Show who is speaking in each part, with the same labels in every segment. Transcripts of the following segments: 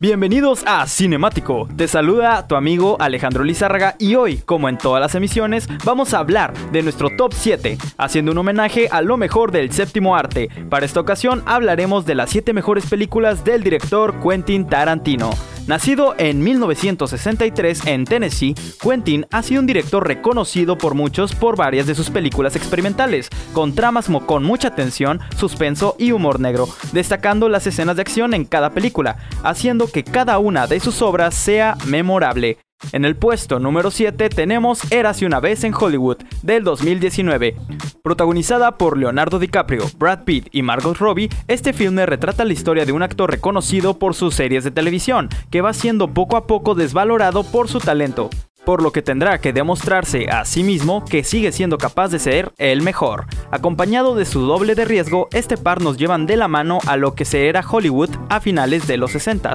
Speaker 1: Bienvenidos a Cinemático. Te saluda tu amigo Alejandro Lizárraga y hoy, como en todas las emisiones, vamos a hablar de nuestro top 7, haciendo un homenaje a lo mejor del séptimo arte. Para esta ocasión hablaremos de las 7 mejores películas del director Quentin Tarantino. Nacido en 1963 en Tennessee, Quentin ha sido un director reconocido por muchos por varias de sus películas experimentales, con tramas con mucha tensión, suspenso y humor negro, destacando las escenas de acción en cada película, haciendo que cada una de sus obras sea memorable. En el puesto número 7 tenemos Érase una vez en Hollywood, del 2019. Protagonizada por Leonardo DiCaprio, Brad Pitt y Margot Robbie, este filme retrata la historia de un actor reconocido por sus series de televisión, que va siendo poco a poco desvalorado por su talento por lo que tendrá que demostrarse a sí mismo que sigue siendo capaz de ser el mejor. Acompañado de su doble de riesgo, este par nos llevan de la mano a lo que se era Hollywood a finales de los 60.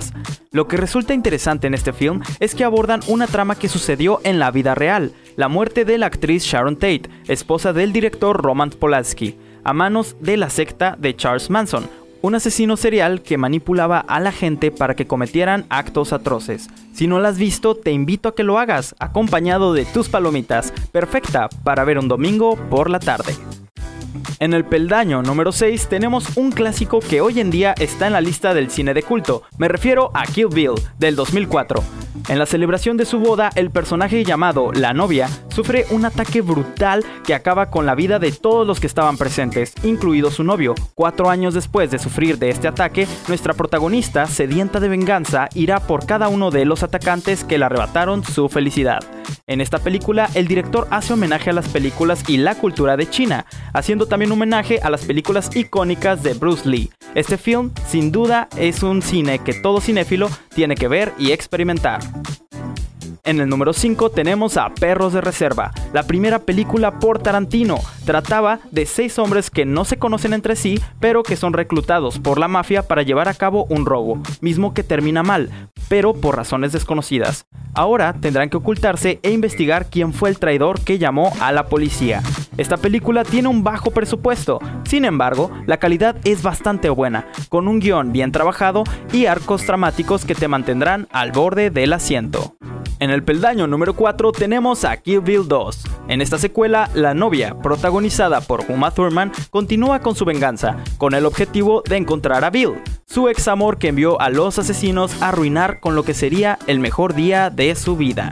Speaker 1: Lo que resulta interesante en este film es que abordan una trama que sucedió en la vida real, la muerte de la actriz Sharon Tate, esposa del director Roman Polanski, a manos de la secta de Charles Manson, un asesino serial que manipulaba a la gente para que cometieran actos atroces. Si no la has visto, te invito a que lo hagas, acompañado de tus palomitas, perfecta para ver un domingo por la tarde. En el peldaño número 6 tenemos un clásico que hoy en día está en la lista del cine de culto, me refiero a Kill Bill, del 2004. En la celebración de su boda, el personaje llamado La novia sufre un ataque brutal que acaba con la vida de todos los que estaban presentes, incluido su novio. Cuatro años después de sufrir de este ataque, nuestra protagonista, sedienta de venganza, irá por cada uno de los atacantes que le arrebataron su felicidad. En esta película, el director hace homenaje a las películas y la cultura de China, haciendo también homenaje a las películas icónicas de Bruce Lee. Este film, sin duda, es un cine que todo cinéfilo tiene que ver y experimentar. En el número 5 tenemos a Perros de Reserva, la primera película por Tarantino. Trataba de seis hombres que no se conocen entre sí, pero que son reclutados por la mafia para llevar a cabo un robo, mismo que termina mal, pero por razones desconocidas. Ahora tendrán que ocultarse e investigar quién fue el traidor que llamó a la policía. Esta película tiene un bajo presupuesto, sin embargo, la calidad es bastante buena, con un guion bien trabajado y arcos dramáticos que te mantendrán al borde del asiento. En el peldaño número 4 tenemos a Kill Bill 2. En esta secuela, la novia, protagonizada por Uma Thurman, continúa con su venganza, con el objetivo de encontrar a Bill, su ex amor que envió a los asesinos a arruinar con lo que sería el mejor día de su vida.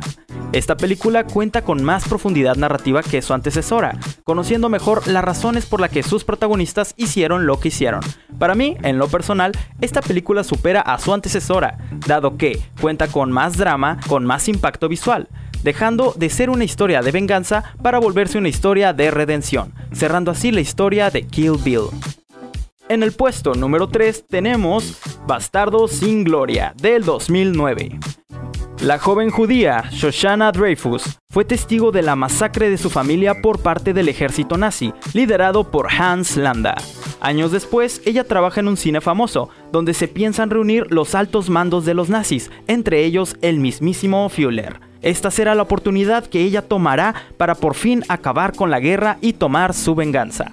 Speaker 1: Esta película cuenta con más profundidad narrativa que su antecesora, conociendo mejor las razones por las que sus protagonistas hicieron lo que hicieron. Para mí, en lo personal, esta película supera a su antecesora, dado que cuenta con más drama, con más impacto visual, dejando de ser una historia de venganza para volverse una historia de redención, cerrando así la historia de Kill Bill. En el puesto número 3 tenemos Bastardo sin Gloria del 2009. La joven judía Shoshana Dreyfus fue testigo de la masacre de su familia por parte del ejército nazi, liderado por Hans Landa. Años después, ella trabaja en un cine famoso, donde se piensan reunir los altos mandos de los nazis, entre ellos el mismísimo Führer. Esta será la oportunidad que ella tomará para por fin acabar con la guerra y tomar su venganza.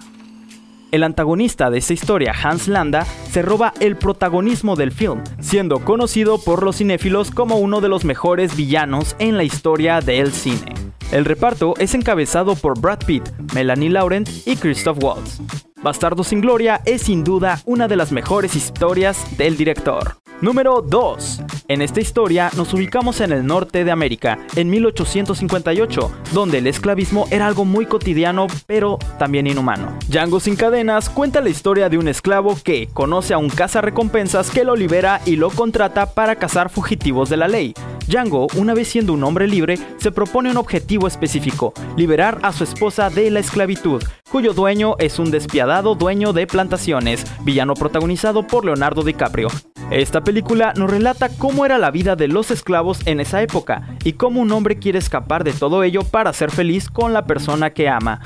Speaker 1: El antagonista de esta historia, Hans Landa, se roba el protagonismo del film, siendo conocido por los cinéfilos como uno de los mejores villanos en la historia del cine. El reparto es encabezado por Brad Pitt, Melanie Laurent y Christoph Waltz. Bastardo sin Gloria es sin duda una de las mejores historias del director. Número 2. En esta historia nos ubicamos en el norte de América, en 1858, donde el esclavismo era algo muy cotidiano, pero también inhumano. Django sin cadenas cuenta la historia de un esclavo que conoce a un cazarrecompensas que lo libera y lo contrata para cazar fugitivos de la ley. Django, una vez siendo un hombre libre, se propone un objetivo específico, liberar a su esposa de la esclavitud, cuyo dueño es un despiadado dueño de plantaciones, villano protagonizado por Leonardo DiCaprio. Esta película nos relata cómo era la vida de los esclavos en esa época y cómo un hombre quiere escapar de todo ello para ser feliz con la persona que ama.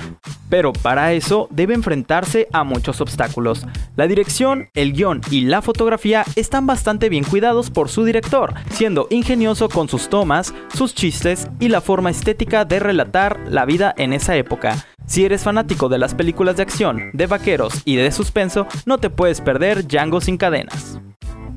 Speaker 1: Pero para eso debe enfrentarse a muchos obstáculos. La dirección, el guion y la fotografía están bastante bien cuidados por su director, siendo ingenioso con sus tomas, sus chistes y la forma estética de relatar la vida en esa época. Si eres fanático de las películas de acción, de vaqueros y de suspenso, no te puedes perder Django sin cadenas.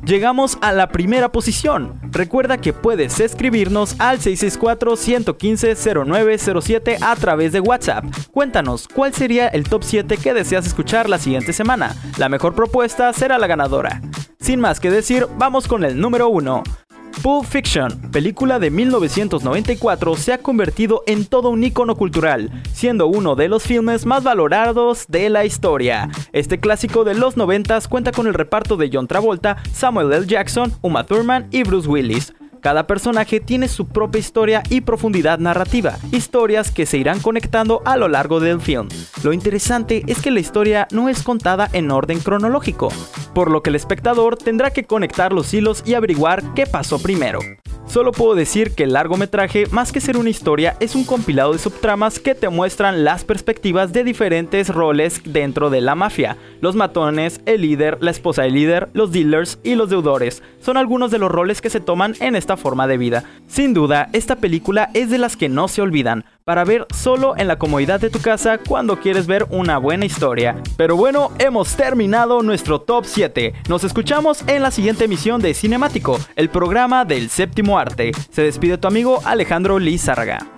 Speaker 1: Llegamos a la primera posición. Recuerda que puedes escribirnos al 664-115-0907 a través de WhatsApp. Cuéntanos cuál sería el top 7 que deseas escuchar la siguiente semana. La mejor propuesta será la ganadora. Sin más que decir, vamos con el número 1. Pulp Fiction, película de 1994, se ha convertido en todo un icono cultural, siendo uno de los filmes más valorados de la historia. Este clásico de los 90 cuenta con el reparto de John Travolta, Samuel L. Jackson, Uma Thurman y Bruce Willis. Cada personaje tiene su propia historia y profundidad narrativa, historias que se irán conectando a lo largo del film. Lo interesante es que la historia no es contada en orden cronológico, por lo que el espectador tendrá que conectar los hilos y averiguar qué pasó primero. Solo puedo decir que el largometraje, más que ser una historia, es un compilado de subtramas que te muestran las perspectivas de diferentes roles dentro de la mafia. Los matones, el líder, la esposa del líder, los dealers y los deudores son algunos de los roles que se toman en esta forma de vida. Sin duda, esta película es de las que no se olvidan, para ver solo en la comodidad de tu casa cuando quieres ver una buena historia. Pero bueno, hemos terminado nuestro top 7. Nos escuchamos en la siguiente emisión de Cinemático, el programa del séptimo arte. Se despide tu amigo Alejandro Lizárraga.